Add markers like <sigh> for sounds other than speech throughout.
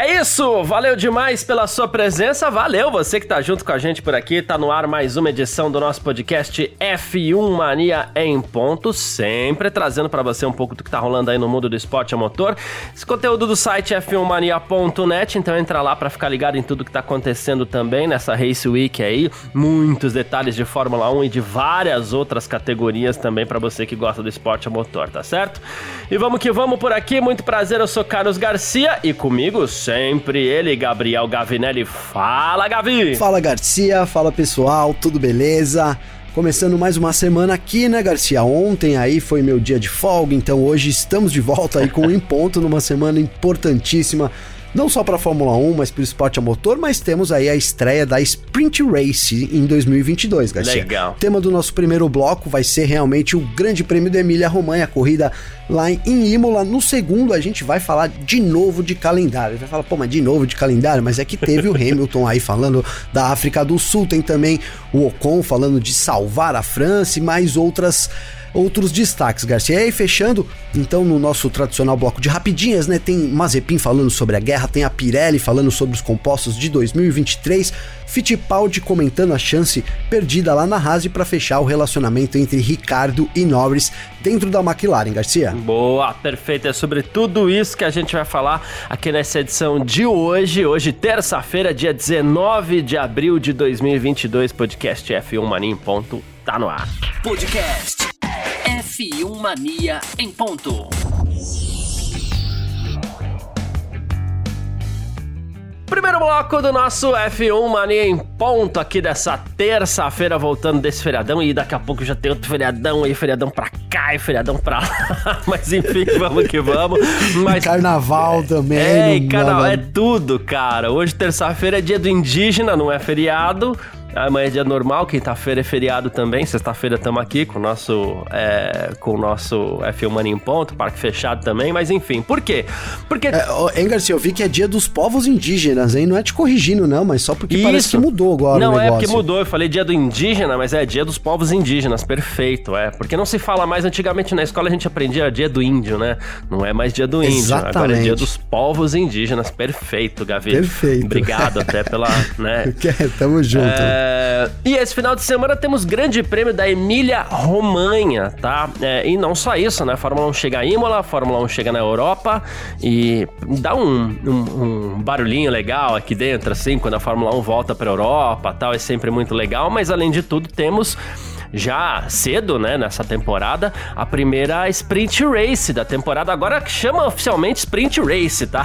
É isso, valeu demais pela sua presença, valeu você que tá junto com a gente por aqui, tá no ar mais uma edição do nosso podcast F1 Mania em ponto, sempre trazendo para você um pouco do que tá rolando aí no mundo do esporte a motor. Esse conteúdo do site f1mania.net, então entra lá para ficar ligado em tudo que tá acontecendo também nessa Race Week aí, muitos detalhes de Fórmula 1 e de várias outras categorias também para você que gosta do esporte a motor, tá certo? E vamos que vamos por aqui, muito prazer, eu sou Carlos Garcia e comigo sempre ele, Gabriel Gavinelli. Fala, Gavi! Fala, Garcia. Fala, pessoal. Tudo beleza? Começando mais uma semana aqui, né, Garcia? Ontem aí foi meu dia de folga, então hoje estamos de volta aí com o Em Ponto numa semana importantíssima não só para a Fórmula 1, mas para o esporte a motor, mas temos aí a estreia da Sprint Race em 2022, Garcia. Legal. O tema do nosso primeiro bloco vai ser realmente o Grande Prêmio da Emília-Romanha, a corrida lá em Imola. No segundo, a gente vai falar de novo de calendário. Vai falar, pô, mas de novo de calendário? Mas é que teve o <laughs> Hamilton aí falando da África do Sul, tem também o Ocon falando de salvar a França e mais outras outros destaques, Garcia. E aí, fechando, então, no nosso tradicional bloco de rapidinhas, né? Tem Mazepin falando sobre a guerra, tem a Pirelli falando sobre os compostos de 2023, Fittipaldi comentando a chance perdida lá na Haas para fechar o relacionamento entre Ricardo e Norris dentro da McLaren, Garcia. Boa, perfeito. É sobre tudo isso que a gente vai falar aqui nessa edição de hoje. Hoje, terça-feira, dia 19 de abril de 2022, podcast F1 Mania em ponto, tá no ar. Podcast F1 Mania em ponto. Primeiro bloco do nosso F1 Mania em ponto aqui dessa terça-feira, voltando desse feriadão. E daqui a pouco já tem outro feriadão aí, feriadão pra cá e feriadão pra lá. <laughs> Mas enfim, vamos que vamos. Mas, carnaval também. É, carnaval é tudo, cara. Hoje, terça-feira, é dia do indígena, não é feriado. Amanhã é dia normal, quinta-feira é feriado também. Sexta-feira estamos aqui com o nosso, é, com o nosso F1 Mania em Ponto, parque fechado também, mas enfim. Por quê? Porque. É, hein, Garcia, eu vi que é dia dos povos indígenas, hein? Não é te corrigindo, não, mas só porque Isso. parece que mudou agora. Não, é porque mudou. Eu falei dia do indígena, mas é dia dos povos indígenas. Perfeito, é. Porque não se fala mais antigamente na escola, a gente aprendia dia do índio, né? Não é mais dia do índio. Exatamente. Agora é dia dos povos indígenas. Perfeito, Gavi. Perfeito. Obrigado até pela. <laughs> Né? Tamo junto. É... E esse final de semana temos grande prêmio da Emília Romanha, tá? É, e não só isso, né? A Fórmula 1 chega a Imola, a Fórmula 1 chega na Europa e dá um, um, um barulhinho legal aqui dentro, assim, quando a Fórmula 1 volta pra Europa tal, é sempre muito legal, mas além de tudo temos já cedo, né, nessa temporada, a primeira Sprint Race da temporada, agora que chama oficialmente Sprint Race, tá?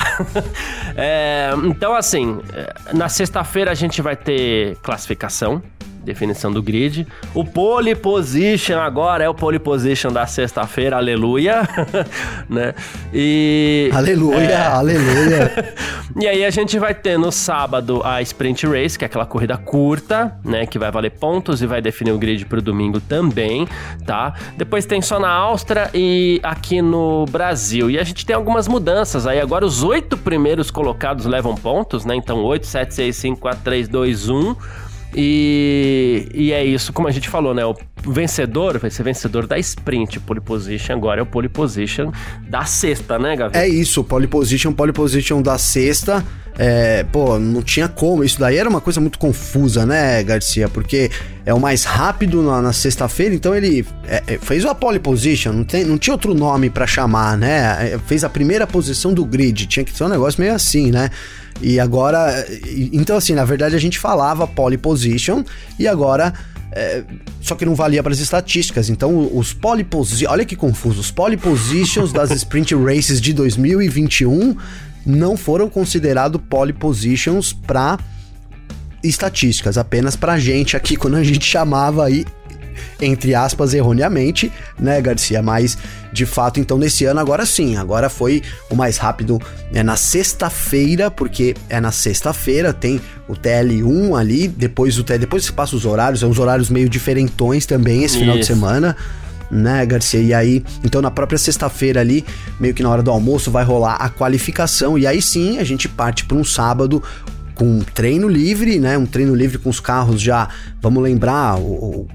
<laughs> é, então, assim, é, na sexta-feira a gente vai ter classificação, definição do grid. O pole position agora é o pole position da sexta-feira, aleluia, <laughs> né? E aleluia, é... aleluia. <laughs> e aí a gente vai ter no sábado a sprint race, que é aquela corrida curta, né, que vai valer pontos e vai definir o grid para o domingo também, tá? Depois tem só na Áustria e aqui no Brasil. E a gente tem algumas mudanças aí. Agora os oito primeiros colocados levam pontos, né? Então 8, 7, 6, 5, 4, 3, 2, 1. E, e é isso, como a gente falou, né? O vencedor vai ser vencedor da sprint pole position, agora é o pole position da sexta, né, Gavi? É isso, pole position, pole position da sexta. É, pô, não tinha como. Isso daí era uma coisa muito confusa, né, Garcia? Porque é o mais rápido na, na sexta-feira, então ele é, é fez a pole position, não, tem, não tinha outro nome para chamar, né? É, fez a primeira posição do grid, tinha que ser um negócio meio assim, né? E agora. Então, assim, na verdade a gente falava pole position e agora. É, só que não valia para as estatísticas. Então, os pole positions. Olha que confuso. Os pole positions das <laughs> sprint races de 2021 não foram considerados pole positions para estatísticas, apenas para gente aqui quando a gente chamava aí entre aspas, erroneamente, né, Garcia? Mas, de fato, então, nesse ano, agora sim, agora foi o mais rápido é na sexta-feira, porque é na sexta-feira, tem o TL1 ali, depois o TL, depois se passa os horários, é uns horários meio diferentões também esse final de semana. né, Garcia? E aí, então na própria sexta-feira ali, meio que na hora do almoço, vai rolar a qualificação. E aí sim a gente parte para um sábado com um treino livre, né? Um treino livre com os carros já. Vamos lembrar, o, o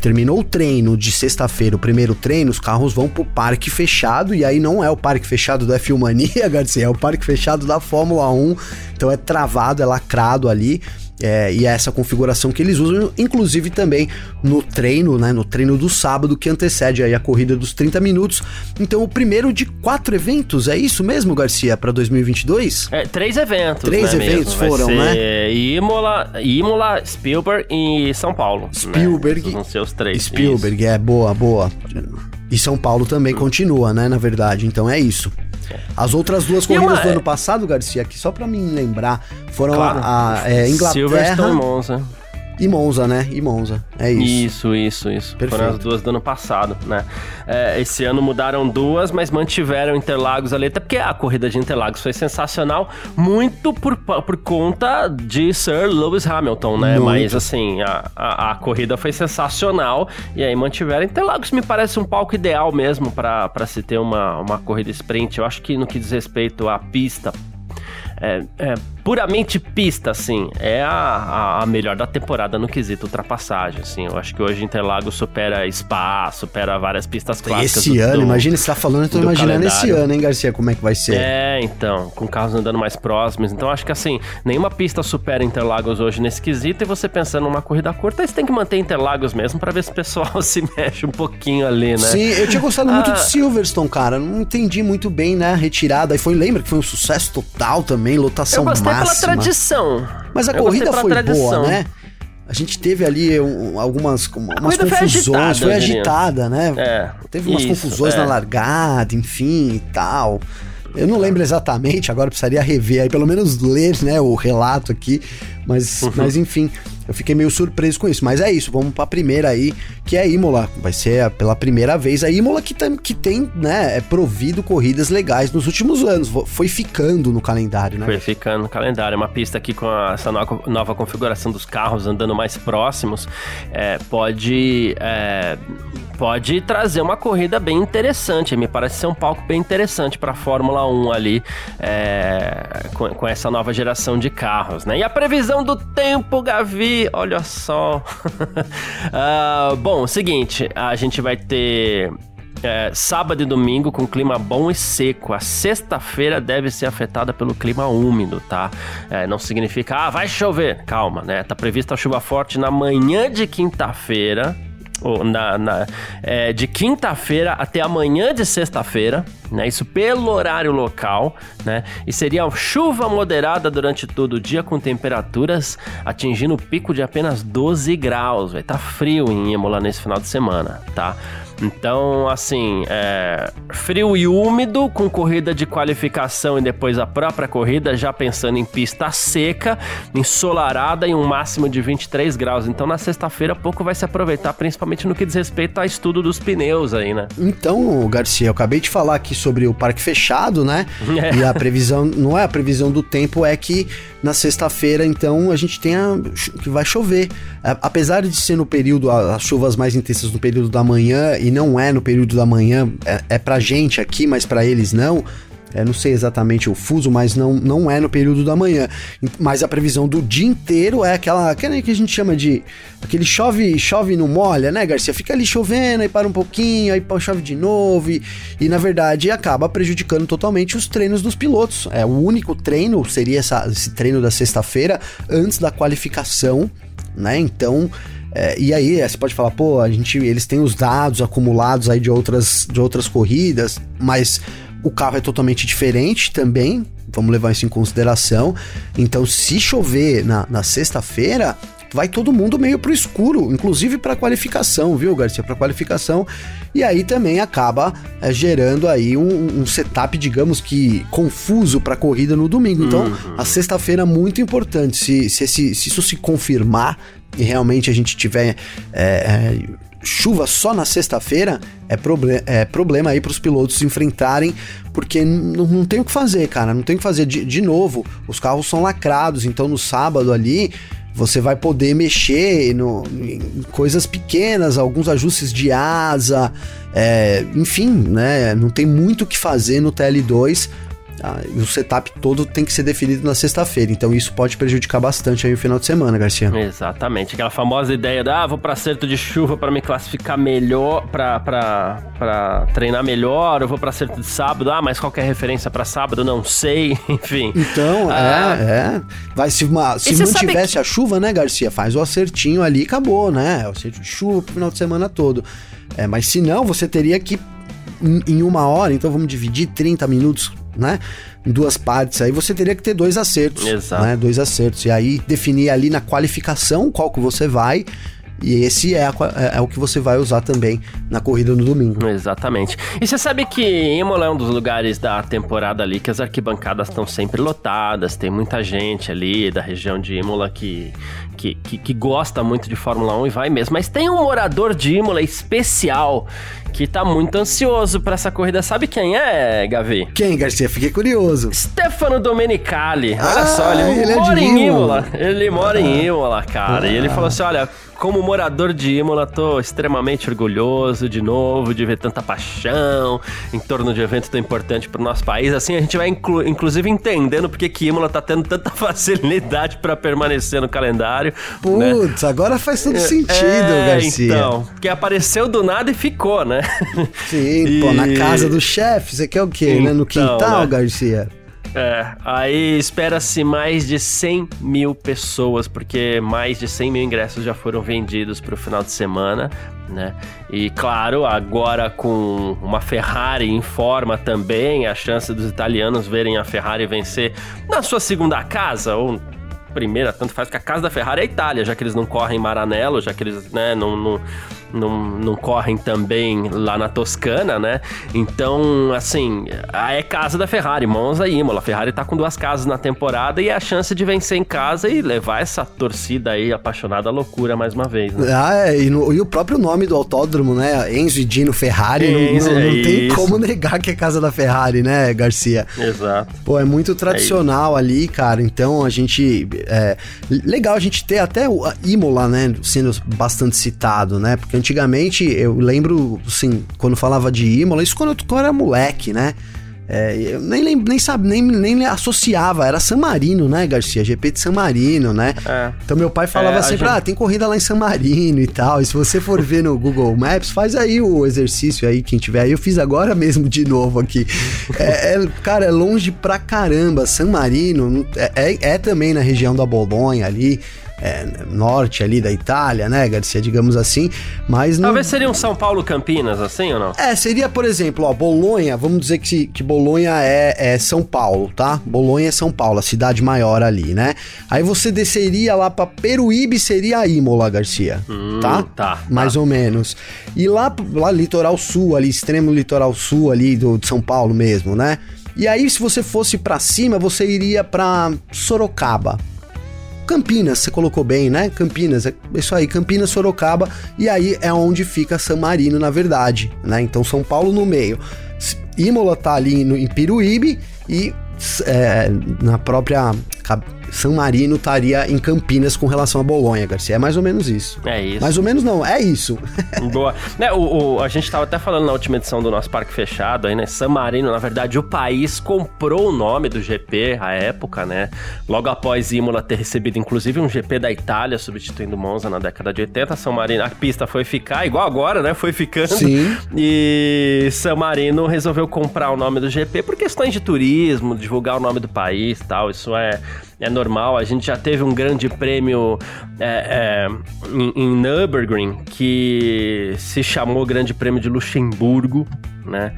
terminou o treino de sexta-feira, o primeiro treino, os carros vão pro parque fechado, e aí não é o parque fechado da <laughs> Filmania, Garcia, é o parque fechado da Fórmula 1, então é travado, é lacrado ali. É, e é essa configuração que eles usam, inclusive também no treino, né? No treino do sábado que antecede aí a corrida dos 30 minutos. Então, o primeiro de quatro eventos, é isso mesmo, Garcia, para 2022? É, três eventos. Três né, eventos mesmo. foram, né? Imola, Imola, Spielberg e São Paulo. né? Spielberg. Vão ser os três. Spielberg, é boa, boa. E São Paulo também continua, né? Na verdade, então é isso. As outras duas corridas uma- do ano passado, Garcia, aqui só pra mim lembrar, foram Claro. a, a, é, Silverstone Inglaterra Monza. E Monza, né? E Monza, é isso. Isso, isso, isso. Foram Perfeito. as duas do ano passado, né? É, esse ano mudaram duas, mas mantiveram Interlagos ali, até porque a corrida de Interlagos foi sensacional, muito por, por conta de Sir Lewis Hamilton, né? Muito. Mas assim, a, a, a corrida foi sensacional e aí mantiveram. Interlagos me parece um palco ideal mesmo para se ter uma, uma corrida sprint. Eu acho que no que diz respeito à pista, é, é puramente pista, assim, é a, a, melhor da temporada no quesito ultrapassagem, assim. Eu acho que hoje Interlagos supera Spa, supera várias pistas clássicas. Esse do- ano, do- imagina, você tá falando, eu tô do imaginando esse calendário. ano, hein, Garcia, como é que vai ser. É, então, com carros andando mais próximos. Então, acho que assim, nenhuma pista supera Interlagos hoje nesse quesito. E você pensando numa corrida curta, aí você tem que manter Interlagos mesmo pra ver se o pessoal <laughs> se mexe um pouquinho ali, né? Sim, eu tinha gostado muito Ah. de Silverstone, cara. Não entendi muito bem, né? A retirada. Aí foi, lembra que foi um sucesso total também, lotação gostei máxima. pela tradição. Mas a Eu corrida foi tradição. boa, né? A gente teve ali um, algumas umas corrida foi confusões, agitada, foi agitada, né? É, Teve umas isso, confusões é. na largada, enfim e tal. Eu não lembro exatamente, agora precisaria rever aí, pelo menos ler, né, o relato aqui, mas, Uhum. mas enfim, eu fiquei meio surpreso com isso. Mas é isso, vamos pra primeira aí, que é a Imola. Vai ser a- pela primeira vez a Imola que, tem- que tem, né, é provido corridas legais nos últimos anos. Foi ficando no calendário, né? Foi ficando no calendário. É uma pista aqui com a- essa nova, nova configuração dos carros andando mais próximos. é, pode, é, pode trazer uma corrida bem interessante. Me parece ser um palco bem interessante para a Fórmula 1 ali, é, com, com essa nova geração de carros. Né? E a previsão do tempo, Gavi, olha só. <laughs> Ah, bom, seguinte, a gente vai ter é, sábado e domingo com clima bom e seco. A sexta-feira deve ser afetada pelo clima úmido, tá? É, não significa, ah, vai chover. Calma, né? Tá prevista chuva forte na manhã de quinta-feira. Ou na, na- é, de quinta-feira até amanhã de sexta-feira, né? Isso pelo horário local, né? E seria chuva moderada durante todo o dia, com temperaturas atingindo o pico de apenas 12 graus. Vai estar frio em Imola nesse final de semana, tá? Então, assim, é, frio e úmido, com corrida de qualificação e depois a própria corrida, já pensando em pista seca, ensolarada e um máximo de 23 graus. Então, na sexta-feira, pouco vai se aproveitar, principalmente no que diz respeito a estudo dos pneus aí, né? Então, Garcia, eu acabei de falar aqui sobre o parque fechado, né? É. <laughs> E a previsão, não é a previsão do tempo, é que na sexta-feira, então, a gente tem a, que vai chover. Apesar de ser no período, as chuvas mais intensas no período da manhã, e não é no período da manhã, é, é pra gente aqui, mas pra eles não. É, não sei exatamente o fuso, mas não, não é no período da manhã. Mas a previsão do dia inteiro é aquela, aquela que a gente chama de. aquele chove chove não molha, né, Garcia? Fica ali chovendo, aí para um pouquinho, aí chove de novo. E, e, na verdade acaba prejudicando totalmente os treinos dos pilotos. É, o único treino seria essa- esse treino da sexta-feira antes da qualificação, né? Então. É, e aí, é, você pode falar, pô, a gente, eles têm os dados acumulados aí de outras, de outras corridas, mas o carro é totalmente diferente também, vamos levar isso em consideração. Então, se chover na, na sexta-feira, vai todo mundo meio pro escuro, inclusive para qualificação, viu, Garcia? Para qualificação. E aí também acaba é, gerando aí um, um setup, digamos que confuso para corrida no domingo. Então, a sexta-feira é muito importante. Se, se, esse- se isso se confirmar e realmente a gente tiver é, é, chuva só na sexta-feira, é, proble é problema aí para os pilotos enfrentarem, porque não tem o que fazer, cara. Não tem o que fazer. De, de novo, os carros são lacrados, então no sábado ali você vai poder mexer no, em coisas pequenas, alguns ajustes de asa, é, enfim, né? Não tem muito o que fazer no TL2 ah, o setup todo tem que ser definido na sexta-feira, então isso pode prejudicar bastante aí o final de semana, Garcia. Exatamente, aquela famosa ideia da ah, vou para acerto de chuva para me classificar melhor, para treinar melhor, eu vou para acerto de sábado, ah, mas qual é a referência para sábado? Não sei, <laughs> enfim. Então, ah, é, é. Vai se, uma, se não tivesse que... a chuva, né, Garcia? Faz o acertinho ali e acabou, né? O acerto de chuva pro final de semana todo. É, mas se não, você teria que em, em uma hora, então vamos dividir 30 minutos né? Duas partes, aí você teria que ter dois acertos. Exato. Né? Dois acertos. E aí definir ali na qualificação qual que você vai. E esse é, a, é, é, o que você vai usar também na corrida no domingo. Exatamente. E você sabe que Imola é um dos lugares da temporada ali que as arquibancadas estão sempre lotadas, tem muita gente ali da região de Imola que, que, que, que, gosta muito de Fórmula 1 e vai mesmo. Mas tem um morador de Imola especial que tá muito ansioso para essa corrida. Sabe quem é, Gavi? Quem, Garcia? Fiquei curioso. Stefano Domenicali. Olha ah, só, ele, ele mora é em Imola. Ele mora ah. em Imola, cara. Ah. E ele falou assim: olha, como morador de Imola, tô extremamente orgulhoso de novo de ver tanta paixão em torno de um evento tão importante para o nosso país. Assim, a gente vai inclu inclusive entendendo porque que Imola tá tendo tanta <laughs> facilidade para permanecer no calendário. Né? Putz, né? agora faz todo é, sentido, é, Garcia. Então, porque apareceu do nada e ficou, né? Sim, e... pô, na casa do chefe, você quer o quê, então, né? No então, quintal, né? Garcia? É, aí espera-se mais de 100 mil pessoas, porque mais de 100 mil ingressos já foram vendidos para o final de semana, né? E claro, agora com uma Ferrari em forma também, a chance dos italianos verem a Ferrari vencer na sua segunda casa, ou primeira, tanto faz que a casa da Ferrari é a Itália, já que eles não correm em Maranello, já que eles né, não, não, não, não correm também lá na Toscana, né? Então, assim, é casa da Ferrari, Monza e Imola. A Ferrari tá com duas casas na temporada e é a chance de vencer em casa e levar essa torcida aí apaixonada à loucura mais uma vez, né? Ah, é, e, no, e o próprio nome do autódromo, né? Enzo e Dino Ferrari, Enzo, não, não, não é tem como negar que é casa da Ferrari, né, Garcia? Exato. Pô, é muito tradicional é ali, cara, então a gente... É, legal a gente ter até o Imola, né, sendo bastante citado, né? Porque antigamente, eu lembro, assim, quando falava de Imola, isso quando eu era moleque, né? É, eu nem, nem, nem, sabe, nem, nem associava, era San Marino, né, Garcia? GP de San Marino, né? É. Então meu pai falava é, sempre, gente... ah, tem corrida lá em San Marino e tal. E se você for ver no Google Maps, faz aí o exercício aí, quem tiver aí. Eu fiz agora mesmo de novo aqui. É, é, cara, é longe pra caramba. San Marino é, é, é também na região da Bolonha ali é, norte ali da Itália, né, Garcia, digamos assim, mas... Não... Talvez seria um São Paulo Campinas, assim ou não? É, seria, por exemplo, ó, Bolonha, vamos dizer que, que Bolonha é, é São Paulo, tá? Bolonha é São Paulo, a cidade maior ali, né? Aí você desceria lá pra Peruíbe, seria Imola, Garcia, hum, tá? Tá. Mais tá. ou menos. E lá, lá, litoral sul, ali, extremo litoral sul ali do, de São Paulo mesmo, né? E aí, se você fosse para cima, você iria para Sorocaba. Campinas, você colocou bem, né? Campinas, é isso aí, Campinas, Sorocaba, e aí é onde fica San Marino, na verdade, né? Então São Paulo no meio. Imola tá ali no, em Piruíbe e é, na própria San Marino estaria em Campinas com relação a Bolonha, Garcia. É mais ou menos isso. É isso. Mais ou menos não, é isso. <laughs> Boa. né, o, o, a gente estava até falando na última edição do nosso Parque Fechado aí, né? San Marino, na verdade, o país comprou o nome do GP à época, né? Logo após Imola ter recebido, inclusive, um GP da Itália, substituindo Monza na década de 80. San Marino, a pista foi ficar, igual agora, né? Foi ficando. Sim. E San Marino resolveu comprar o nome do GP por questões de turismo, divulgar o nome do país e tal. Isso é é normal. A gente já teve um grande prêmio é, é, em, em Nürburgring que se chamou Grande Prêmio de Luxemburgo, né?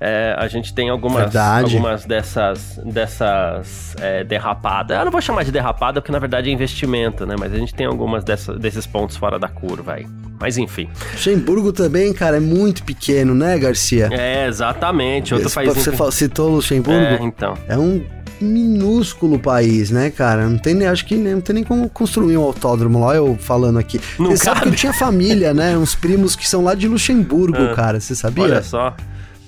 É, a gente tem algumas, algumas dessas, dessas é, derrapadas. Eu não vou chamar de derrapada porque na verdade é investimento, né? Mas a gente tem algumas dessas, desses pontos fora da curva aí. Mas enfim. Luxemburgo também, cara, é muito pequeno, né, Garcia? É, exatamente. Outro país. Você citou Luxemburgo? É, então. É um minúsculo país, né, cara? Não tem nem, acho que nem, não tem nem como construir um autódromo lá, eu falando aqui. Não você sabe que eu tinha família, né? <laughs> Uns primos que são lá de Luxemburgo, ah, cara. Você sabia? Olha só.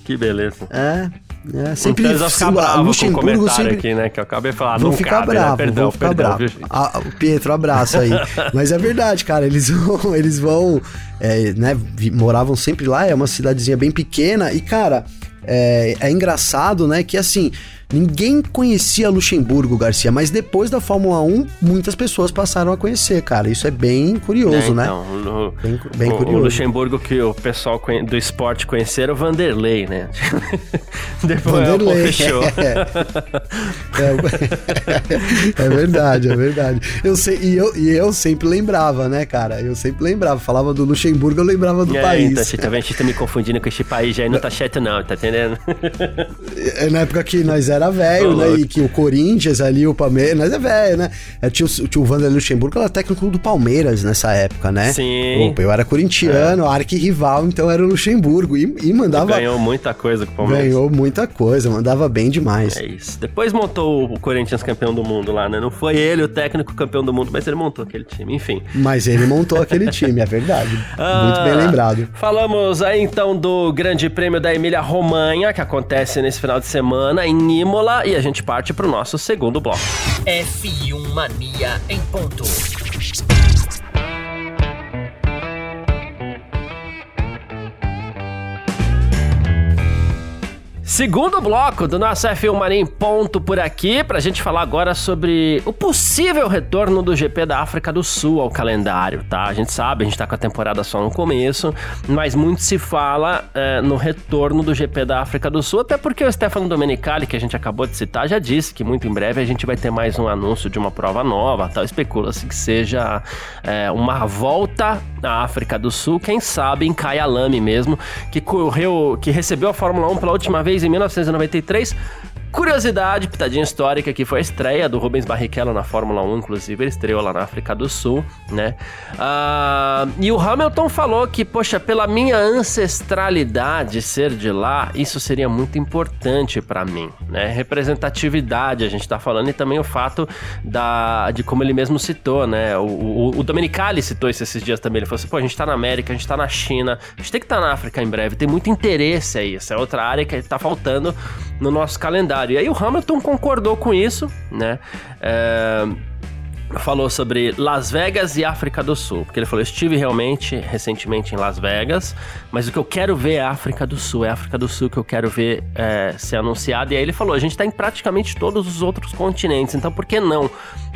Que beleza. É. É, sempre então eles ficar bravo Luxemburgo com sempre... aqui, né? Que eu acabei falando. Vão ficar cabe, bravo, né? perdão, vão ficar perdão, bravo. Ah, o Pietro, abraço aí. <laughs> Mas é verdade, cara. Eles vão, eles vão, é, né? Moravam sempre lá. É uma cidadezinha bem pequena e cara, é, é engraçado, né? Que assim Ninguém conhecia Luxemburgo, Garcia, mas depois da Fórmula 1, muitas pessoas passaram a conhecer, cara. Isso é bem curioso, é, né? então? No, bem, bem o, curioso. O Luxemburgo que o pessoal do esporte conheceram, o Vanderlei, né? <laughs> depois Vanderlei. É, fechou. É, <laughs> é, verdade, é verdade. Eu sei, e eu, e eu sempre lembrava, né, cara? Eu sempre lembrava. Falava do Luxemburgo, eu lembrava do é, país. Então, você tá vendo? A gente tá me confundindo com esse país já aí não tá <laughs> certo, não, tá entendendo? É, na época que nós era velho, né? E que o Corinthians ali, o Palmeiras, mas é velho, né? É, tinha, o, tinha o Vanderlei Luxemburgo, era técnico do Palmeiras nessa época, né? Sim. Opa, eu era corintiano, é. arqui-rival, então era o Luxemburgo. E, e mandava. Ganhou muita coisa com o Palmeiras. Ganhou muita coisa, mandava bem demais. É isso. Depois montou o Corinthians campeão do mundo lá, né? Não foi ele o técnico campeão do mundo, mas ele montou aquele time, enfim. Mas ele montou aquele <laughs> time, é verdade. ah, Muito bem lembrado. Falamos aí então do Grande Prêmio da Emília Romanha, que acontece nesse final de semana em Imola, e a gente parte para o nosso segundo bloco. F1 Mania em ponto. Segundo bloco do nosso F1 Mania em ponto por aqui, para a gente falar agora sobre o possível retorno do GP da África do Sul ao calendário, tá? A gente sabe, a gente tá com a temporada só no começo, mas muito se fala é, no retorno do GP da África do Sul, até porque o Stefano Domenicali, que a gente acabou de citar, já disse que muito em breve a gente vai ter mais um anúncio de uma prova nova, tal. Especula-se que seja é, uma volta à África do Sul, quem sabe em Kyalami mesmo, que correu, que recebeu a Fórmula 1 pela última vez em 1993 Curiosidade, pitadinha histórica, que foi a estreia do Rubens Barrichello na Fórmula 1, inclusive, ele estreou lá na África do Sul, né? Uh, e o Hamilton falou que, poxa, pela minha ancestralidade ser de lá, isso seria muito importante para mim, né? Representatividade, a gente tá falando, e também o fato da, de como ele mesmo citou, né? O, o, o Domenicali citou isso esses dias também, ele falou assim, pô, a gente tá na América, a gente tá na China, a gente tem que estar tá na África em breve, tem muito interesse aí, essa é outra área que tá faltando no nosso calendário. E aí o Hamilton concordou com isso, né? É, falou sobre Las Vegas e África do Sul, porque ele falou: estive realmente recentemente em Las Vegas, mas o que eu quero ver é a África do Sul, é a África do Sul que eu quero ver é, ser anunciada. E aí ele falou: a gente está em praticamente todos os outros continentes, então por que não?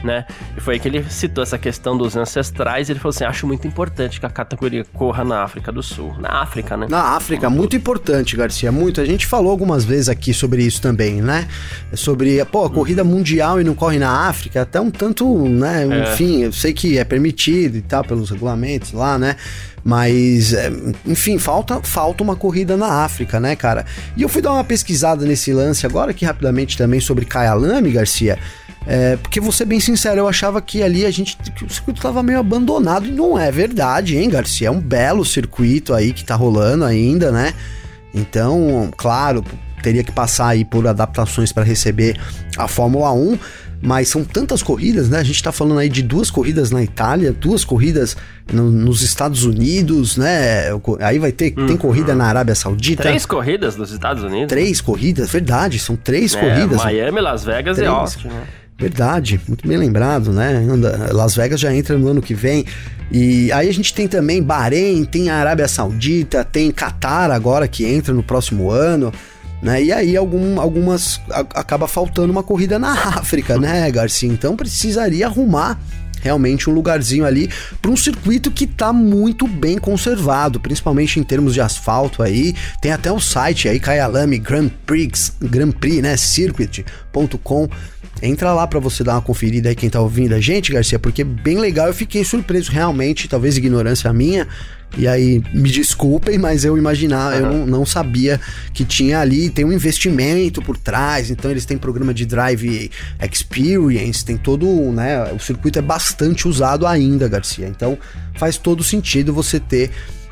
né? E foi aí que ele citou essa questão dos ancestrais. ele falou assim: acho muito importante que a categoria corra na África do Sul. Na África, né? Na África, muito importante, Garcia. Muito. A gente falou algumas vezes aqui sobre isso também, né? Sobre, pô, a corrida mundial e não corre na África, até um tanto, né? É. Enfim, eu sei que é permitido e tal, pelos regulamentos lá, né? Mas, é, enfim, falta, falta uma corrida na África, né, cara? E eu fui dar uma pesquisada nesse lance agora aqui rapidamente também sobre Kyalami, Garcia. É, porque vou ser bem sincero, eu achava que ali a gente. Que o circuito estava meio abandonado e não é verdade, hein, Garcia? É um belo circuito aí que tá rolando ainda, né? Então, claro, teria que passar aí por adaptações para receber a Fórmula 1, mas são tantas corridas, né? A gente tá falando aí de duas corridas na Itália, duas corridas no, nos Estados Unidos, né? Aí vai ter uhum. tem corrida na Arábia Saudita. Três corridas nos Estados Unidos? Três corridas, verdade, são três é, corridas. Miami, Las Vegas três. e Austin, né? Verdade, muito bem lembrado, né? Las Vegas já entra no ano que vem. E aí a gente tem também Bahrein, tem a Arábia Saudita, tem Qatar agora que entra no próximo ano. Né? E aí algum, algumas a, acaba faltando uma corrida na <laughs> África, né, Garcia? Então precisaria arrumar realmente um lugarzinho ali para um circuito que está muito bem conservado, principalmente em termos de asfalto aí. Tem até o site aí Kyalami Grand Prix, Grand Prix, né, circuit.com Entra lá para você dar uma conferida aí quem tá ouvindo a gente, Garcia, porque bem legal, eu fiquei surpreso realmente, talvez ignorância minha. E aí, me desculpem, mas eu imaginava, uhum. eu não, não, sabia que tinha ali, tem um investimento por trás, então eles têm programa de drive experience, tem todo, né, o circuito é bastante usado ainda, Garcia. Então, faz todo sentido você ter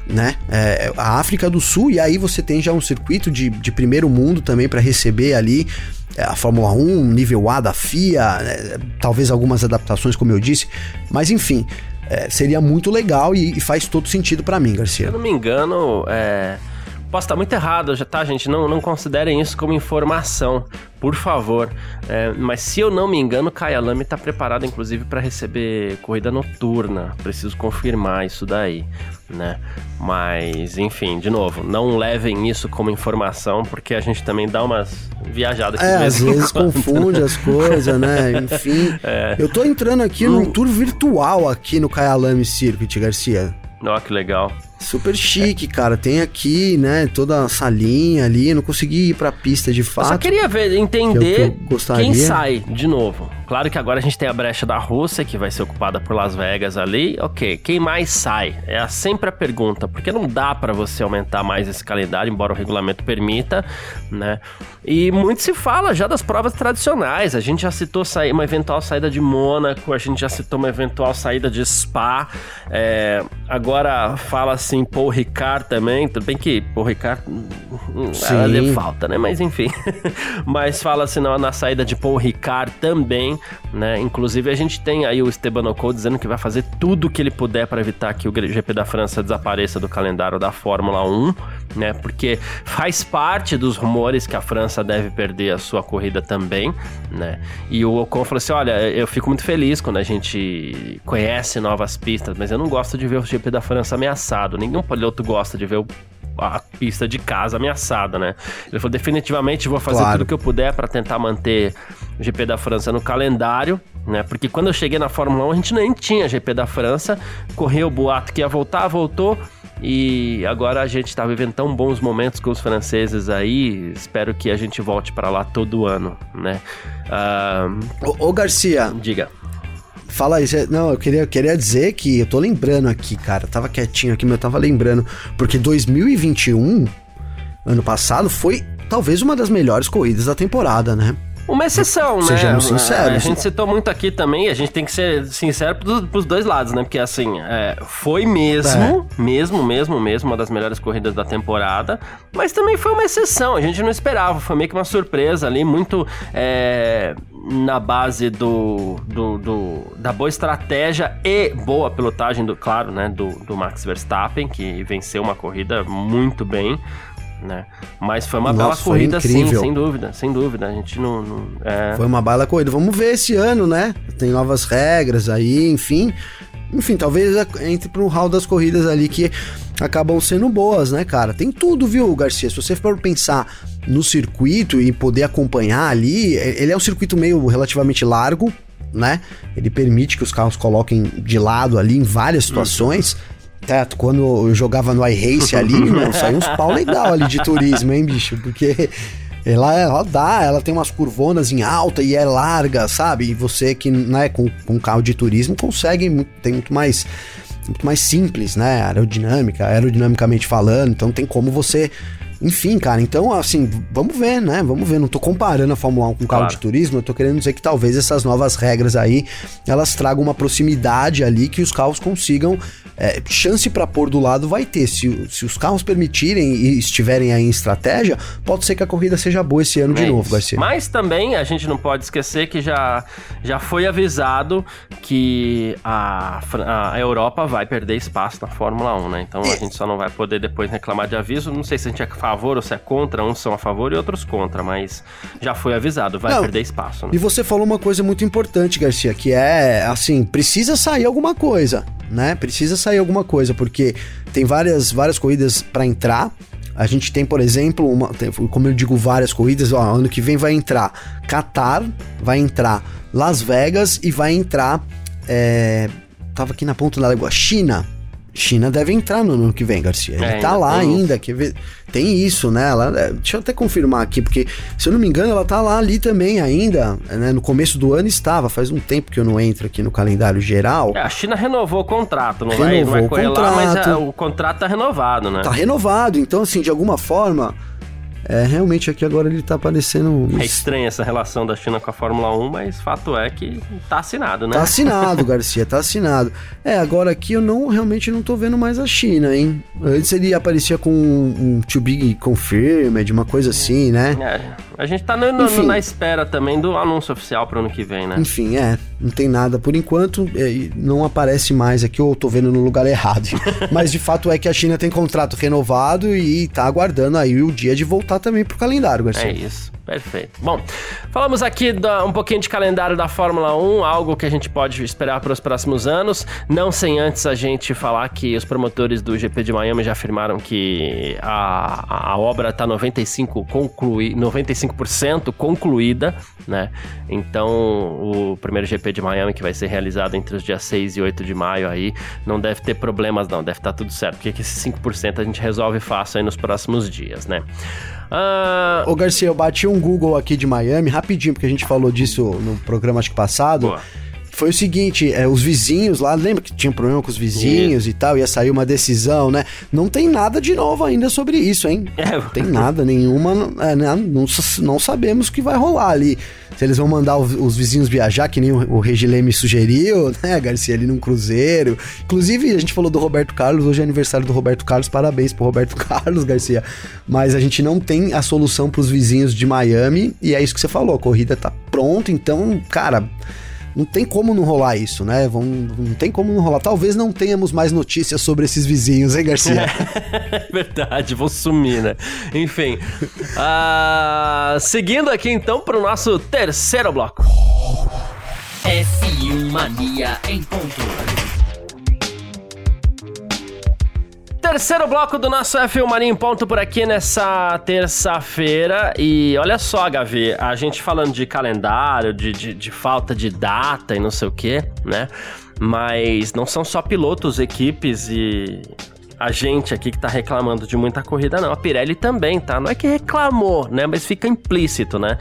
né? É, a África do Sul, e aí você tem já um circuito de, de primeiro mundo também para receber ali é, a Fórmula 1, nível A da FIA, né? talvez algumas adaptações, como eu disse, mas enfim, é, seria muito legal e, e faz todo sentido para mim, Garcia. Se eu não me engano, é, Posso estar muito errado, já tá, gente? Não, não considerem isso como informação, por favor. É, mas se eu não me engano, Kyalami está preparado, inclusive, para receber corrida noturna. Preciso confirmar isso daí, né? Mas, enfim, de novo, não levem isso como informação, porque a gente também dá umas viajadas. É, às vezes confunde as coisas, né? Enfim. <laughs> É. Eu tô entrando aqui hum. num tour virtual aqui no Kyalami Circuit, Garcia. Ó, oh, que legal. Super chique, cara. Tem aqui, né, toda a salinha ali. não consegui ir pra pista de fato. Eu só queria ver, entender que que quem sai de novo. Claro que agora a gente tem a brecha da Rússia, que vai ser ocupada por Las Vegas ali. Ok, quem mais sai? É sempre a pergunta, porque não dá para você aumentar mais esse calendário, embora o regulamento permita, né? E muito se fala já das provas tradicionais. A gente já citou uma eventual saída de Mônaco, a gente já citou uma eventual saída de Spa. É, agora fala assim, Paul Ricard também. Tudo bem que Paul Ricard hum, ela falta, né? Mas enfim. <laughs> Mas fala assim na saída de Paul Ricard também né? Inclusive a gente tem aí o Esteban Ocon dizendo que vai fazer tudo o que ele puder para evitar que o GP da França desapareça do calendário da Fórmula 1, né? Porque faz parte dos rumores que a França deve perder a sua corrida também, né? E o Ocon falou assim: "Olha, eu fico muito feliz quando a gente conhece novas pistas, mas eu não gosto de ver o GP da França ameaçado. Nenhum piloto gosta de ver o a pista de casa ameaçada, né? Ele falou: definitivamente vou fazer claro. tudo que eu puder para tentar manter o GP da França no calendário, né? Porque quando eu cheguei na Fórmula 1, a gente nem tinha GP da França, correu o boato que ia voltar, voltou. E agora a gente está vivendo tão bons momentos com os franceses aí. Espero que a gente volte para lá todo ano, né? Uh... Ô, ô Garcia. Diga. Fala aí, não, eu queria, eu queria dizer que eu tô lembrando aqui, cara, tava quietinho aqui, mas eu tava lembrando, porque 2021, ano passado, foi talvez uma das melhores corridas da temporada, né? Uma exceção, né? Sejamos sinceros. A gente citou muito aqui também, a gente tem que ser sincero pros, pros dois lados, né? Porque assim, é, foi mesmo, é. mesmo, mesmo, mesmo, uma das melhores corridas da temporada, mas também foi uma exceção, a gente não esperava, foi meio que uma surpresa ali, muito é, na base do, do, do, da boa estratégia e boa pilotagem, do, claro, né? Do, do Max Verstappen, que venceu uma corrida muito bem né? Mas foi uma Nossa, bela corrida, sim, sem dúvida, sem dúvida. A gente não. não é... Foi uma bela corrida. Vamos ver esse ano, né? Tem novas regras aí, enfim. Enfim, talvez entre pro hall das corridas ali que acabam sendo boas, né, cara? Tem tudo, viu, Garcia? Se você for pensar no circuito e poder acompanhar ali, ele é um circuito meio relativamente largo, né? Ele permite que os carros coloquem de lado ali em várias situações. Uhum. Teto, quando eu jogava no iRace ali, <laughs> mano, saiu uns pau legal ali de turismo, hein, bicho? Porque ela, ela dá, ela tem umas curvonas em alta e é larga, sabe? E você que, né, com, com carro de turismo consegue, tem muito mais muito mais simples, né? Aerodinâmica, aerodinamicamente falando, então tem como você enfim, cara, então assim, vamos ver, né? Vamos ver. Não tô comparando a Fórmula 1 com o carro claro. de turismo, eu tô querendo dizer que talvez essas novas regras aí elas tragam uma proximidade ali que os carros consigam é, chance para pôr do lado vai ter. Se, se os carros permitirem e estiverem aí em estratégia, pode ser que a corrida seja boa esse ano é de novo, isso. Garcia. Mas também a gente não pode esquecer que já, já foi avisado que a, a Europa vai perder espaço na Fórmula 1, né? Então a gente só não vai poder depois reclamar de aviso. Não sei se a gente é a favor ou se é contra, uns são a favor e outros contra, mas já foi avisado, vai não, perder espaço. Né? E você falou uma coisa muito importante, Garcia, que é assim, precisa sair alguma coisa né? Precisa sair alguma coisa, porque tem várias, várias corridas para entrar. A gente tem, por exemplo, uma, como eu digo, várias corridas. Ó, ano que vem vai entrar Qatar, vai entrar Las Vegas e vai entrar. É, tava aqui na ponta da língua, China. China deve entrar no ano que vem, Garcia. Ele é, tá lá ainda. Quer ver? Tem isso, né? Ela, é, deixa eu até confirmar aqui, porque se eu não me engano, ela tá lá ali também ainda. Né? No começo do ano estava, faz um tempo que eu não entro aqui no calendário geral. É, a China renovou o contrato, não renovou vai, não vai o contrato. Lá, mas é, o contrato tá renovado, né? Tá renovado, então assim, de alguma forma é, realmente aqui agora ele tá aparecendo. É estranha essa relação da China com a Fórmula 1, mas fato é que tá assinado, né? Tá assinado, Garcia, tá assinado. É, agora aqui eu não realmente não tô vendo mais a China, hein? Antes ele aparecia com um, um To Be Confirmed, uma coisa assim, né? É. A gente tá no, no, na espera também do anúncio oficial pro ano que vem, né? Enfim, é. Não tem nada por enquanto. É, não aparece mais aqui, ou eu tô vendo no lugar errado. <laughs> Mas de fato é que a China tem contrato renovado e tá aguardando aí o dia de voltar também pro calendário, Garcia. É isso. Perfeito. Bom, falamos aqui da, um pouquinho de calendário da Fórmula 1, algo que a gente pode esperar para os próximos anos. Não sem antes a gente falar que os promotores do GP de Miami já afirmaram que a, a obra está 95 conclui, 95% concluída, né? Então, o primeiro GP de Miami que vai ser realizado entre os dias 6 e 8 de maio aí, não deve ter problemas não, deve estar tá tudo certo, porque esses 5% a gente resolve fácil aí nos próximos dias, né? Uh... Ô Garcia, eu bati um Google aqui de Miami, rapidinho, porque a gente falou disso no programa acho que passado. Boa. Foi o seguinte, é, os vizinhos lá, lembra que tinha problema com os vizinhos e tal, ia sair uma decisão, né? Não tem nada de novo ainda sobre isso, hein? É. Não tem nada, nenhuma. É, não, não sabemos o que vai rolar ali se eles vão mandar os vizinhos viajar, que nem o, o Regilei me sugeriu, <laughs> né, Garcia, ali num cruzeiro. Inclusive, a gente falou do Roberto Carlos, hoje é aniversário do Roberto Carlos, parabéns pro Roberto <laughs> Carlos, Garcia. Mas a gente não tem a solução pros vizinhos de Miami, e é isso que você falou, a corrida tá pronta, então, cara não tem como não rolar isso, né? Vão, não tem como não rolar. Talvez não tenhamos mais notícias sobre esses vizinhos, hein, Garcia? É <laughs> verdade, vou sumir, né? Enfim. uh, seguindo aqui então para o nosso terceiro bloco. F1 Mania em ponto. Terceiro bloco do nosso F1 Marinho ponto por aqui nessa terça-feira. E olha só, Gavi, a gente falando de calendário, de, de, de falta de data e não sei o que, né? Mas não são só pilotos, equipes e a gente aqui que tá reclamando de muita corrida, não. A Pirelli também, tá? Não é que reclamou, né? Mas fica implícito, né?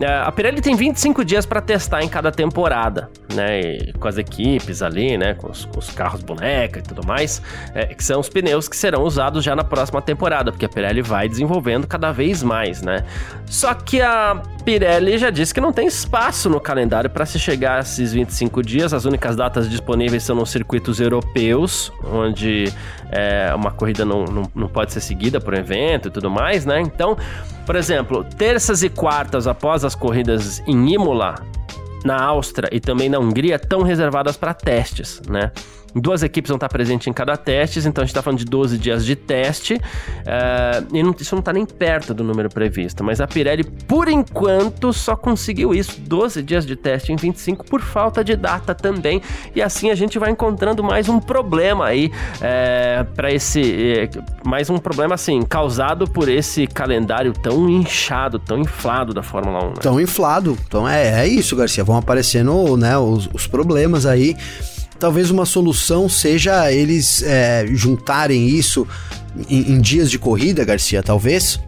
É, a Pirelli tem 25 dias para testar em cada temporada, né? E com as equipes ali, né? Com os, com os carros boneca e tudo mais, é, que são os pneus que serão usados já na próxima temporada, porque a Pirelli vai desenvolvendo cada vez mais, né? Só que a Pirelli já disse que não tem espaço no calendário para se chegar a esses 25 dias. As únicas datas disponíveis são nos circuitos europeus, onde é, uma corrida não, não, não pode ser seguida por um evento e tudo mais, né? Então, por exemplo, terças e quartas após as corridas em Imola, na Áustria e também na Hungria estão reservadas para testes, né? Duas equipes vão estar presentes em cada teste, então a gente está falando de 12 dias de teste. Uh, e não, isso não está nem perto do número previsto. Mas a Pirelli, por enquanto, só conseguiu isso: 12 dias de teste em 25 por falta de data também. E assim a gente vai encontrando mais um problema aí é, para esse. É, mais um problema assim, causado por esse calendário tão inchado, tão inflado da Fórmula 1. Né? Tão inflado. Então é, é isso, Garcia. Vão aparecendo né, os, os problemas aí talvez uma solução seja eles é, juntarem isso em, em, dias de corrida, Garcia, talvez.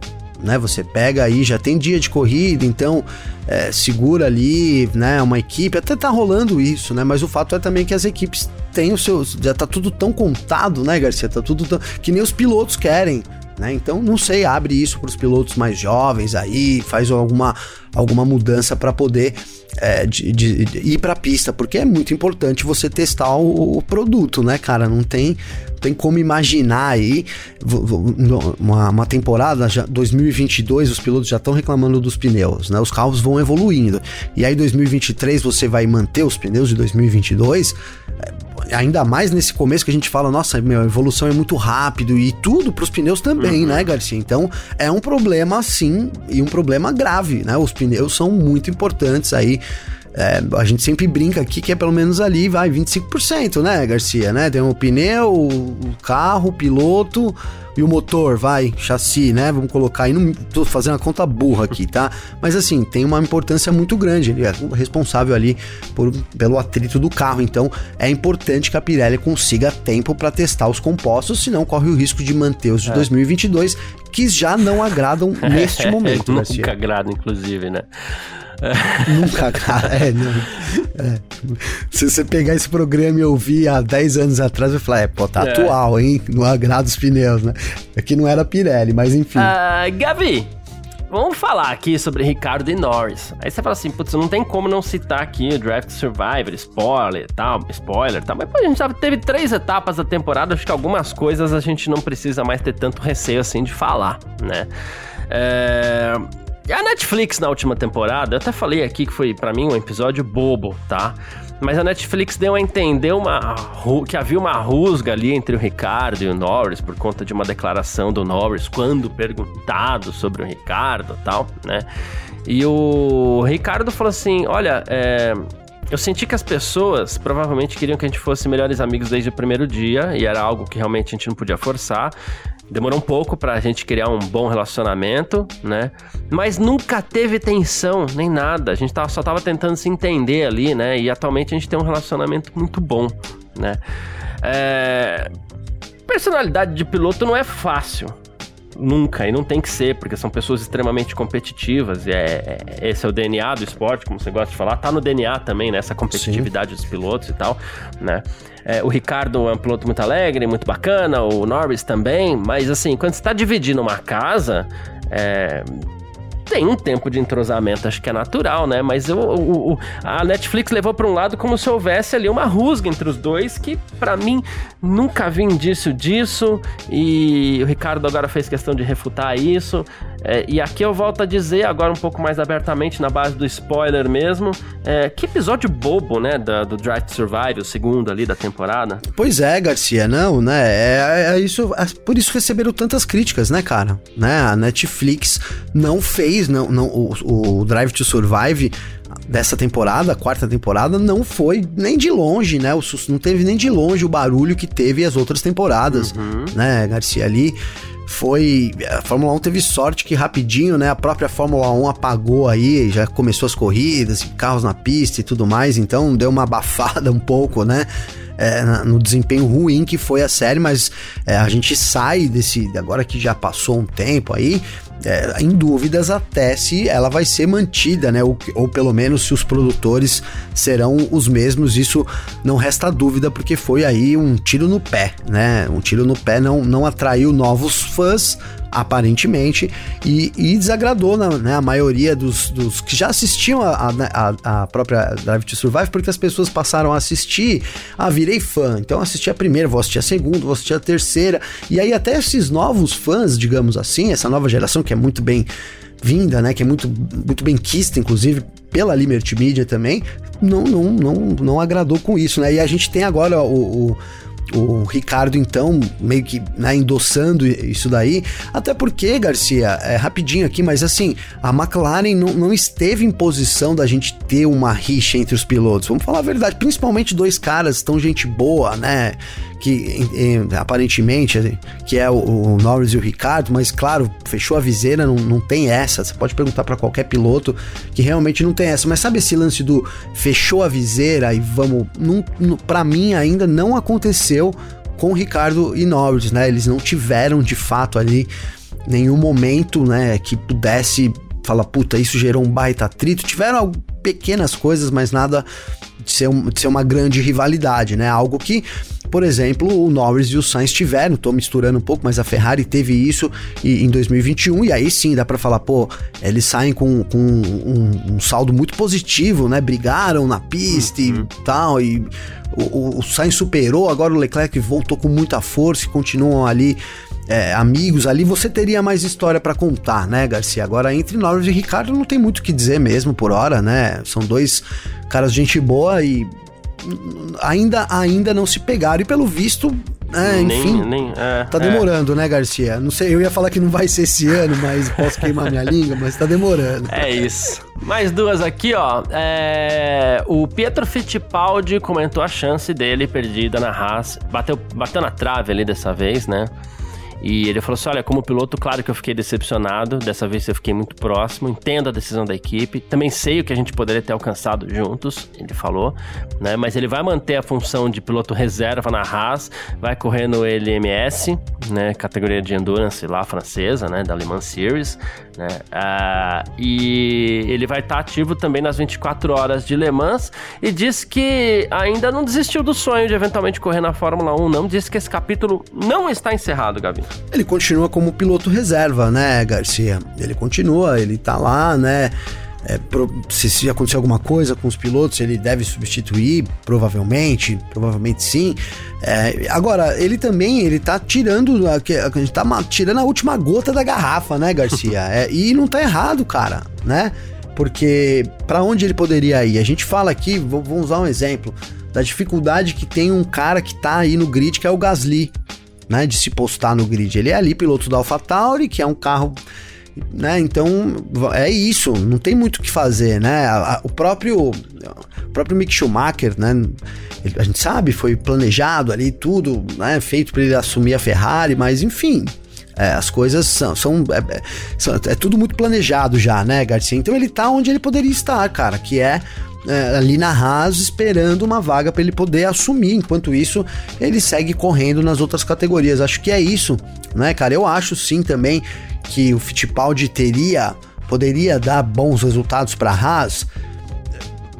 Né, você pega aí, já tem dia de corrida, então é, segura ali, né? Uma equipe, até tá rolando isso, né? Mas o fato é também que as equipes têm os seus. Já tá tudo tão contado, né, Garcia? Tá tudo tão. que nem os pilotos querem. Né? Então, não sei, abre isso para os pilotos mais jovens aí, faz alguma, alguma mudança para poder é, de, de, de, ir para a pista, porque é muito importante você testar o, o, produto, né, cara? Não tem, tem como imaginar aí uma, uma temporada, já, 2022, os pilotos já estão reclamando dos pneus, né? Os carros vão evoluindo. E aí 2023 você vai manter os pneus de 2022? É, ainda mais nesse começo que a gente fala, nossa, meu, a evolução é muito rápido e tudo para os pneus também, uhum. né, Garcia? Então é um problema sim e um problema grave, né? Os pneus são muito importantes aí é, a gente sempre brinca aqui que é pelo menos ali, vai, 25%, né, Garcia, né? Tem o pneu, o carro, o piloto e o motor, vai, chassi, né? Vamos colocar aí, não tô fazendo a conta burra aqui, tá? <laughs> Mas assim, tem uma importância muito grande, ele é responsável ali por, pelo atrito do carro, então é importante que a Pirelli consiga tempo para testar os compostos, senão corre o risco de manter os de é. 2022 que já não agradam <laughs> neste momento, Nunca agradam, inclusive, né? Nunca, cara. É, não, é. Se você pegar esse programa e ouvir há 10 anos atrás, vai falar, é, pô, tá é. atual, hein? Não agrada os pneus, né? Aqui não era Pirelli, mas enfim. Uh, Gavi, vamos falar aqui sobre Ricardo e Norris. Aí você fala assim, putz, não tem como não citar aqui o Draft Survivor, spoiler tal, spoiler tal. Mas pô, a gente já teve três etapas da temporada, acho que algumas coisas a gente não precisa mais ter tanto receio assim de falar, né? É... A Netflix na última temporada, eu até falei aqui que foi para mim um episódio bobo, tá? Mas a Netflix deu a entender uma, que havia uma rusga ali entre o Ricardo e o Norris por conta de uma declaração do Norris quando perguntado sobre o Ricardo tal, né? E o Ricardo falou assim: Olha, é, eu senti que as pessoas provavelmente queriam que a gente fosse melhores amigos desde o primeiro dia, e era algo que realmente a gente não podia forçar. Demorou um pouco pra gente criar um bom relacionamento, né? Mas nunca teve tensão, nem nada. A gente tava, só tava tentando se entender ali, né? E atualmente a gente tem um relacionamento muito bom, né? É... Personalidade de piloto não é fácil, nunca, e não tem que ser, porque são pessoas extremamente competitivas, e é, é, esse é o DNA do esporte, como você gosta de falar, tá no DNA também, né, essa competitividade Sim. dos pilotos e tal, né. É, o Ricardo é um piloto muito alegre, muito bacana, o Norris também, mas assim, quando você tá dividindo uma casa, é, tem um tempo de entrosamento, acho que é natural, né? Mas eu, o, o, a Netflix levou para um lado como se houvesse ali uma rusga entre os dois, que para mim nunca vi indício disso, e o Ricardo agora fez questão de refutar isso. É, e aqui eu volto a dizer, agora um pouco mais abertamente, na base do spoiler mesmo, é, que episódio bobo, né, da, do Drive to Survive, o segundo ali da temporada. Pois é, Garcia, não, né, é, é isso, é, por isso receberam tantas críticas, né, cara, né, a Netflix não fez, não, não o, o Drive to Survive dessa temporada, quarta temporada, não foi nem de longe, né? O, não teve nem de longe o barulho que teve as outras temporadas, uhum. né, Garcia? Ali foi. A Fórmula 1 teve sorte que rapidinho, né? A própria Fórmula 1 apagou aí, já começou as corridas, carros na pista e tudo mais, então deu uma <laughs> abafada um pouco, né? É, no desempenho ruim que foi a série, mas é, a gente sai desse. Agora que já passou um tempo aí, é, em dúvidas até se ela vai ser mantida, né? Ou, ou pelo menos se os produtores serão os mesmos. Isso não resta dúvida, porque foi aí um tiro no pé, né? Um tiro no pé não, não atraiu novos fãs, aparentemente, e, e desagradou na, né, a maioria dos, dos que já assistiam a, a, a, própria Drive to Survive, porque as pessoas passaram a assistir, ah, virei fã, então assisti a primeira, vou assistir a segunda, vou assistir a terceira, e aí até esses novos fãs, digamos assim, essa nova geração que é muito bem vinda, né, que é muito, muito bem quista, inclusive, pela Liberty Media também, não, não, não, não agradou com isso, né, e a gente tem agora o, o o Ricardo, então, meio que né, endossando isso daí. Até porque, Garcia, é rapidinho aqui, mas assim, a McLaren não, não esteve em posição da gente ter uma rixa entre os pilotos. Vamos falar a verdade, principalmente dois caras tão gente boa, né? Que aparentemente que é o, o, Norris e o Ricardo, mas claro, fechou a viseira, não, não tem essa. Você pode perguntar para qualquer piloto que realmente não tem essa. Mas sabe esse lance do fechou a viseira e vamos. para mim ainda não aconteceu com Ricardo e Norris, né? Eles não tiveram de fato ali nenhum momento, né, que pudesse falar, puta, isso gerou um baita atrito. Tiveram pequenas coisas, mas nada de ser, um, de ser uma grande rivalidade, né? Algo que por exemplo, o Norris e o Sainz tiveram, tô misturando um pouco, mas a Ferrari teve isso em 2021, e aí sim dá para falar, pô, eles saem com, com um, um, saldo muito positivo, né? Brigaram na pista uhum. e tal, e o, o Sainz superou, agora o Leclerc voltou com muita força e continuam ali é, amigos ali, você teria mais história para contar, né, Garcia? Agora, entre Norris e Ricardo, não tem muito o que dizer mesmo por hora, né? São dois caras de gente boa e ainda, ainda não se pegaram. E pelo visto, é, enfim, nem, nem, é, tá demorando, é. né, Garcia? Não sei, eu ia falar que não vai ser esse ano, mas posso queimar minha língua, mas tá demorando. É isso. Mais duas aqui, ó. É, o Pietro Fittipaldi comentou a chance dele perdida na Haas. Bateu, bateu na trave ali dessa vez, né? E ele falou assim: olha, como piloto, claro que eu fiquei decepcionado. Dessa vez eu fiquei muito próximo. Entendo a decisão da equipe. Também sei o que a gente poderia ter alcançado juntos, ele falou, né? Mas ele vai manter a função de piloto reserva na Haas, vai correr no LMS, né? Categoria de endurance lá francesa, né? Da Le Mans Series, né? Ah, e ele vai estar ativo também nas 24 horas de Le Mans e diz que ainda não desistiu do sonho de eventualmente correr na Fórmula 1, não. Diz que esse capítulo não está encerrado, Gabi. Ele continua como piloto reserva, né, Garcia? Ele continua, ele tá lá, né? É, se, se, acontecer alguma coisa com os pilotos, ele deve substituir, provavelmente, provavelmente sim. É, agora, ele também, ele tá tirando, a, a gente tá tirando a última gota da garrafa, né, Garcia? <laughs> É, e não tá errado, cara, né? Porque para onde ele poderia ir? A gente fala aqui, vou, vou usar um exemplo, da dificuldade que tem um cara que tá aí no grid, que é o Gasly, né, de se postar no grid. Ele é ali piloto da AlphaTauri, que é um carro né? Então é isso, não tem muito o que fazer, né? O próprio o próprio Mick Schumacher, né? Ele, a gente sabe, foi planejado ali tudo, né? Feito para ele assumir a Ferrari, mas enfim, é, as coisas são, são, é, é, são, é, tudo muito planejado já, né, Garcia? Então ele tá onde ele poderia estar, cara, que é é, ali na Haas esperando uma vaga para ele poder assumir. Enquanto isso, ele segue correndo nas outras categorias. Acho que é isso, né, cara? Eu acho sim também que o Fittipaldi teria, poderia dar bons resultados para a Haas.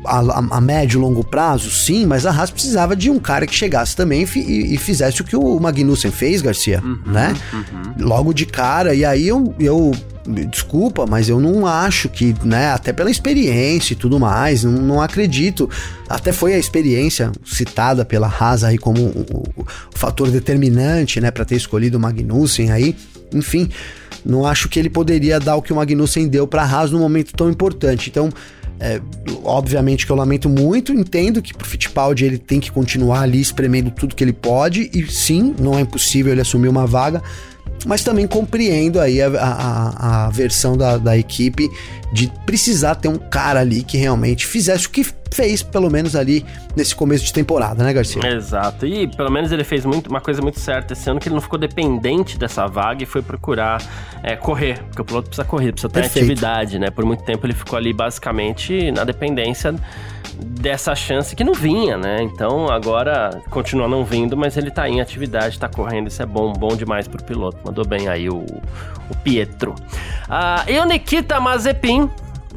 A, a, médio e longo prazo, sim, mas a Haas precisava de um cara que chegasse também e, e fizesse o que o Magnussen fez, Garcia, uhum, né? Uhum. Logo de cara, e aí eu, eu desculpa, mas eu não acho que, né, até pela experiência e tudo mais, não, não acredito. Até foi a experiência citada pela Haas aí como o, o, o fator determinante, né, para ter escolhido o Magnussen aí. Enfim, não acho que ele poderia dar o que o Magnussen deu para a Haas num momento tão importante. Então, é, obviamente que eu lamento muito, entendo que pro Fittipaldi ele tem que continuar ali espremendo tudo que ele pode, e sim, não é impossível ele assumir uma vaga, mas também compreendo aí a, a, a versão da, da equipe de precisar ter um cara ali que realmente fizesse o que fez, pelo menos ali nesse começo de temporada, né, Garcia? Exato. E pelo menos ele fez muito, uma coisa muito certa esse ano, que ele não ficou dependente dessa vaga e foi procurar é, correr, porque o piloto precisa correr, precisa ter Perfeito. atividade, né? Por muito tempo ele ficou ali basicamente na dependência dessa chance que não vinha, né? Então agora continua não vindo, mas ele tá em atividade, tá correndo, isso é bom, bom demais pro piloto. Mandou bem aí o, o Pietro. Ah, e o Nikita Mazepin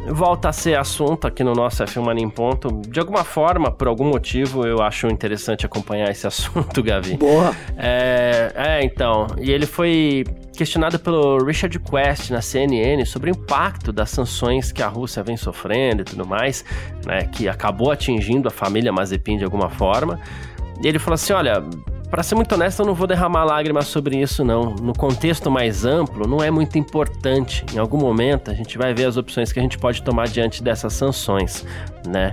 volta a ser assunto aqui no nosso F1 Mania em Ponto. De alguma forma, por algum motivo, eu acho interessante acompanhar esse <laughs> assunto, Gavi. Boa! É, é, então. E ele foi questionado pelo Richard Quest na CNN sobre o impacto das sanções que a Rússia vem sofrendo e tudo mais, né, que acabou atingindo a família Mazepin de alguma forma. E ele falou assim: olha, para ser muito honesto, eu não vou derramar lágrimas sobre isso, não. No contexto mais amplo, não é muito importante. Em algum momento, a gente vai ver as opções que a gente pode tomar diante dessas sanções, né?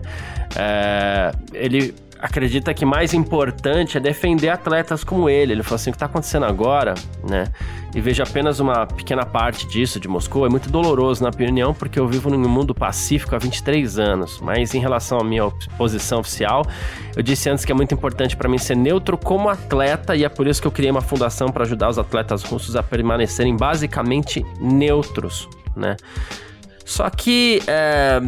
É, ele acredita que mais importante é defender atletas como ele. Ele falou assim: o que está acontecendo agora, né? E vejo apenas uma pequena parte disso de Moscou. É muito doloroso, na opinião, porque eu vivo num mundo pacífico há 23 anos. Mas em relação à minha posição oficial, eu disse antes que é muito importante para mim ser neutro como atleta e é por isso que eu criei uma fundação para ajudar os atletas russos a permanecerem basicamente neutros, né? Só que. É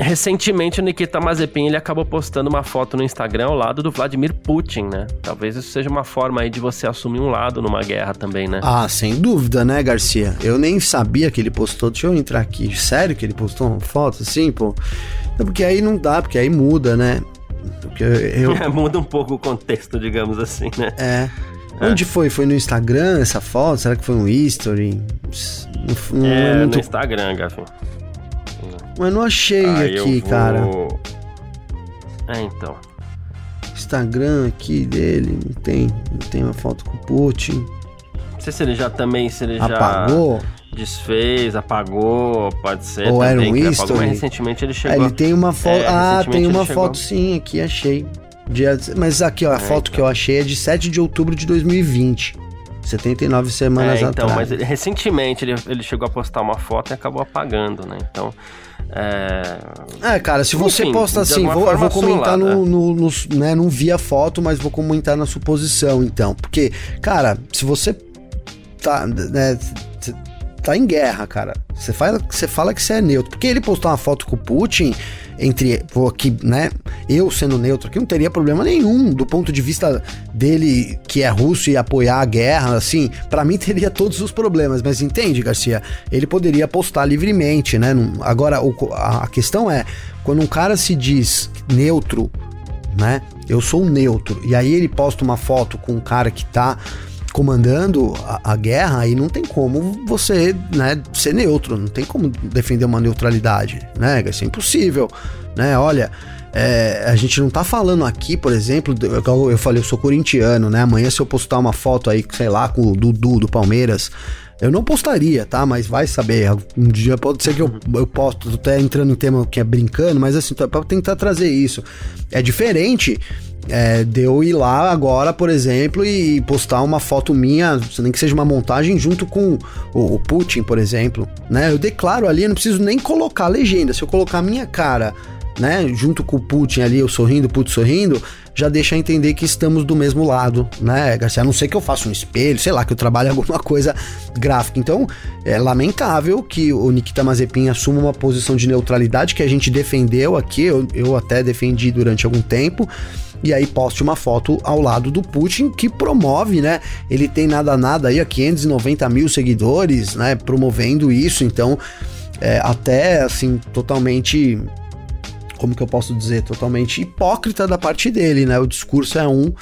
Recentemente o Nikita Mazepin ele acabou postando uma foto no Instagram ao lado do Vladimir Putin, né? Talvez isso seja uma forma aí de você assumir um lado numa guerra também, né? Ah, sem dúvida, né, Garcia? Eu nem sabia que ele postou. Deixa eu entrar aqui. Sério que ele postou uma foto assim, pô? Porque aí não dá, porque aí muda, né? Porque eu... É, <laughs> muda um pouco o contexto, digamos assim, né? É. É. Onde foi? Foi no Instagram essa foto? Será que foi um history? Não, não é, é muito... no Instagram, Gafin. Mas não achei Aí aqui, vou... cara. É, então. Instagram aqui dele, não tem, não tem uma foto com o Putin. Não sei se ele já também, se ele apagou. já desfez, apagou, pode ser Ou era um history. mas recentemente ele chegou. É, ele tem uma foto, é, ah, tem uma foto sim, aqui achei. Mas aqui, ó, a é, foto então. que eu achei é de 7 de outubro de 2020. 79 semanas é, então, atrás. Então, mas recentemente ele, ele chegou a postar uma foto e acabou apagando, né? Então, é... é, cara, se você Enfim, posta assim, vou, eu vou comentar no, no, no, né, não vi a foto, mas vou comentar na suposição, então. Porque, cara, se você tá, né, tá em guerra, cara, você fala, você fala que você é neutro. Porque ele postou uma foto com o Putin, entre, vou aqui, né, eu sendo neutro aqui, não teria problema nenhum do ponto de vista dele, que é russo e apoiar a guerra, assim, para mim teria todos os problemas, mas entende, Garcia? Ele poderia postar livremente, né? Agora, a questão é, quando um cara se diz neutro, né? Eu sou neutro, e aí ele posta uma foto com um cara que tá comandando a, a, guerra, aí não tem como você né, ser neutro, não tem como defender uma neutralidade, né? Isso é impossível, né? Olha, é, a gente não tá falando aqui, por exemplo, eu, eu falei, eu sou corintiano, né? Amanhã se eu postar uma foto aí, sei lá, com o Dudu do Palmeiras, eu não postaria, tá? Mas vai saber. Um dia pode ser que eu, eu posto, até entrando em tema que é brincando, mas assim, pra tentar trazer isso. É diferente é, de eu ir lá agora, por exemplo, e postar uma foto minha, nem que seja uma montagem, junto com o, o Putin, por exemplo. Né? Eu declaro ali, eu não preciso nem colocar legenda. Se eu colocar a minha cara né, junto com o Putin ali, eu sorrindo, Putin sorrindo, já deixa entender que estamos do mesmo lado, né, Garcia? A não ser que eu faça um espelho, sei lá, que eu trabalhe <laughs> alguma coisa gráfica. Então, é lamentável que o Nikita Mazepin assuma uma posição de neutralidade que a gente defendeu aqui, eu, eu até defendi durante algum tempo e aí poste uma foto ao lado do Putin que promove, né? Ele tem nada nada aí a 590 mil seguidores, né? Promovendo isso, então é, até assim totalmente como que eu posso dizer, totalmente hipócrita da parte dele, né? O discurso é um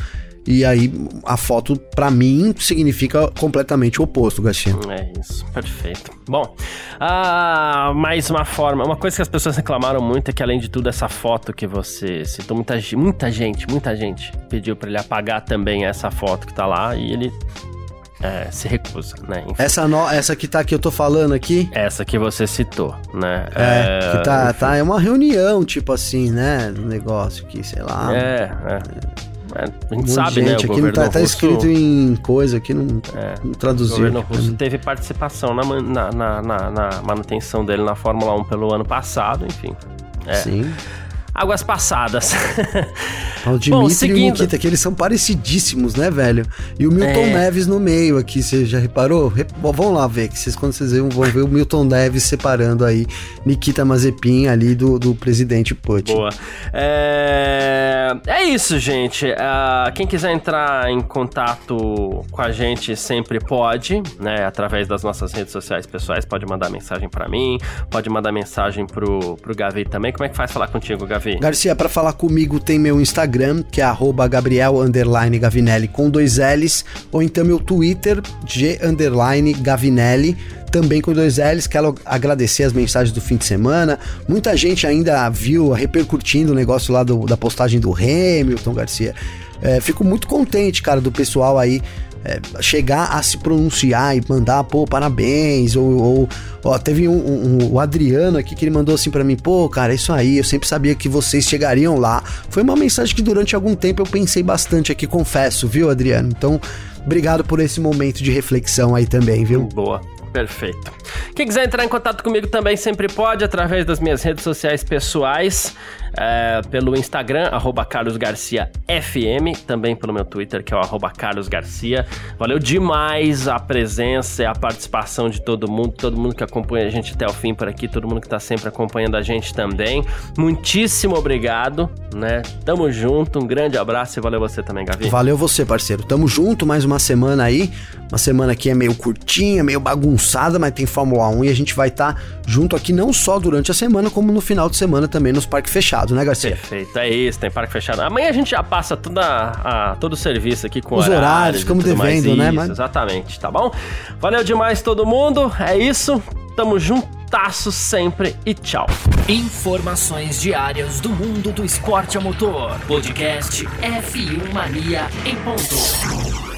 e aí a foto para mim significa completamente o oposto, Garcia. É isso, perfeito. Bom, ah, mais uma forma, uma coisa que as pessoas reclamaram muito é que além de tudo essa foto que você citou, muita, muita gente, muita gente pediu para ele apagar também essa foto que tá lá e ele é, se recusa, né? Enfim. Essa, no, essa que tá que eu tô falando aqui? Essa que você citou, né? É, é que tá, tá, é uma reunião, tipo assim, né? Um negócio que, sei lá. É, é. A gente sabe, né? Aqui não tá, tá, escrito em coisa, aqui não, é, não traduziu. O governo russo teve participação na, na, na, na, manutenção dele na Fórmula 1 pelo ano passado, enfim. É. Sim águas passadas. <laughs> O Dimitri Bom, seguindo... e o Nikita, que eles são parecidíssimos, né, velho? E o Milton é... Neves no meio aqui, você já reparou? Re... Bom, vamos lá ver, que vocês, quando vocês vão, vão ver o Milton Neves separando aí Nikita Mazepin ali do, do presidente Putin. Boa. É, é isso, gente. Uh, quem quiser entrar em contato com a gente sempre pode, né? Através das nossas redes sociais pessoais, pode mandar mensagem para mim, pode mandar mensagem pro, pro Gavi também. Como é que faz falar contigo, Gavi? Garcia, para falar comigo tem meu Instagram, que é Gabriel Gavinelli com dois L's, ou então meu Twitter, G Gavinelli também com dois L's. Quero agradecer as mensagens do fim de semana. Muita gente ainda viu repercutindo o negócio lá do, da postagem do Hamilton Garcia. É, fico muito contente, cara, do pessoal aí é, chegar a se pronunciar e mandar, pô, parabéns, ou, ou ó, teve um, um, o Adriano aqui que ele mandou assim para mim, pô, cara, isso aí, eu sempre sabia que vocês chegariam lá. Foi uma mensagem que durante algum tempo eu pensei bastante aqui, confesso, viu, Adriano? Então, obrigado por esse momento de reflexão aí também, viu? Boa. Perfeito. Quem quiser entrar em contato comigo também sempre pode, através das minhas redes sociais pessoais, é, pelo Instagram, carlosgarciafm, também pelo meu Twitter, que é o carlosgarcia. Valeu demais a presença e a participação de todo mundo, todo mundo que acompanha a gente até o fim por aqui, todo mundo que está sempre acompanhando a gente também. Muitíssimo obrigado, né? Tamo junto, um grande abraço e valeu você também, Gavi. Valeu você, parceiro. Tamo junto, mais uma semana aí. Uma semana que é meio curtinha, meio bagunçada, mas tem Fórmula 1 e a gente vai estar tá junto aqui não só durante a semana, como no final de semana também nos parques fechados, né, Garcia? Perfeito, é isso, tem parque fechado. Amanhã a gente já passa toda a, todo o serviço aqui com os horários, horários ficamos devendo, né? Mas... Exatamente, tá bom? Valeu demais todo mundo, é isso, tamo juntasso sempre e tchau. Informações diárias do mundo do esporte a motor. Podcast F1 Mania em ponto.